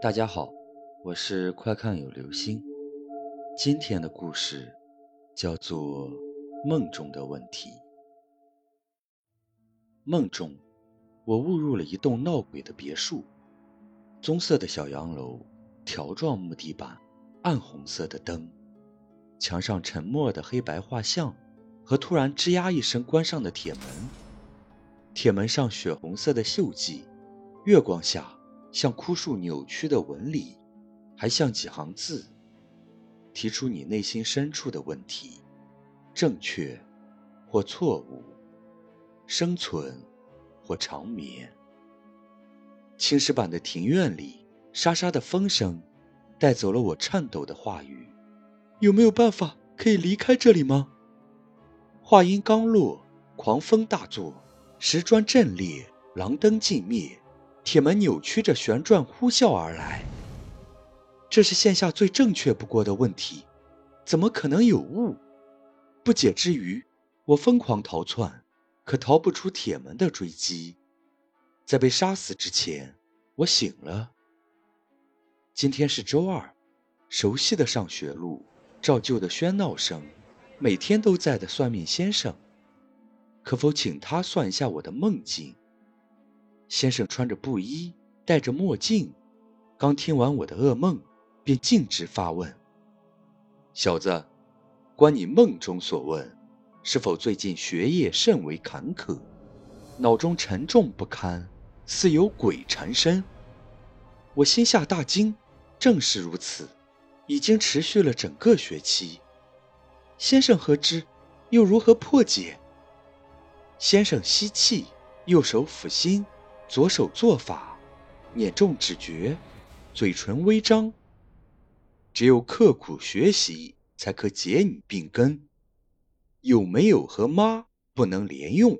大家好，我是快看有流星。今天的故事叫做《梦中的问题》。梦中，我误入了一栋闹鬼的别墅，棕色的小洋楼，条状木地板，暗红色的灯，墙上沉默的黑白画像和突然吱呀一声关上的铁门。铁门上血红色的锈迹，月光下。像枯树扭曲的纹理，还像几行字，提出你内心深处的问题：正确或错误，生存或长眠。青石板的庭院里，沙沙的风声带走了我颤抖的话语。有没有办法可以离开这里吗？话音刚落，狂风大作，石砖震裂，廊灯尽灭。铁门扭曲着旋转，呼啸而来。这是线下最正确不过的问题，怎么可能有误？不解之余，我疯狂逃窜，可逃不出铁门的追击。在被杀死之前，我醒了。今天是周二，熟悉的上学路，照旧的喧闹声，每天都在的算命先生，可否请他算一下我的梦境？先生穿着布衣，戴着墨镜，刚听完我的噩梦，便径直发问：“小子，关你梦中所问，是否最近学业甚为坎坷，脑中沉重不堪，似有鬼缠身？”我心下大惊，正是如此，已经持续了整个学期。先生何知？又如何破解？先生吸气，右手抚心。左手做法，捻重指诀，嘴唇微张。只有刻苦学习，才可解你病根。有没有和妈不能连用？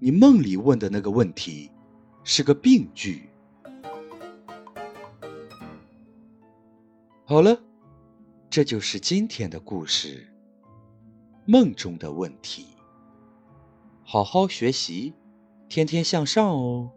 你梦里问的那个问题，是个病句。好了，这就是今天的故事。梦中的问题。好好学习，天天向上哦。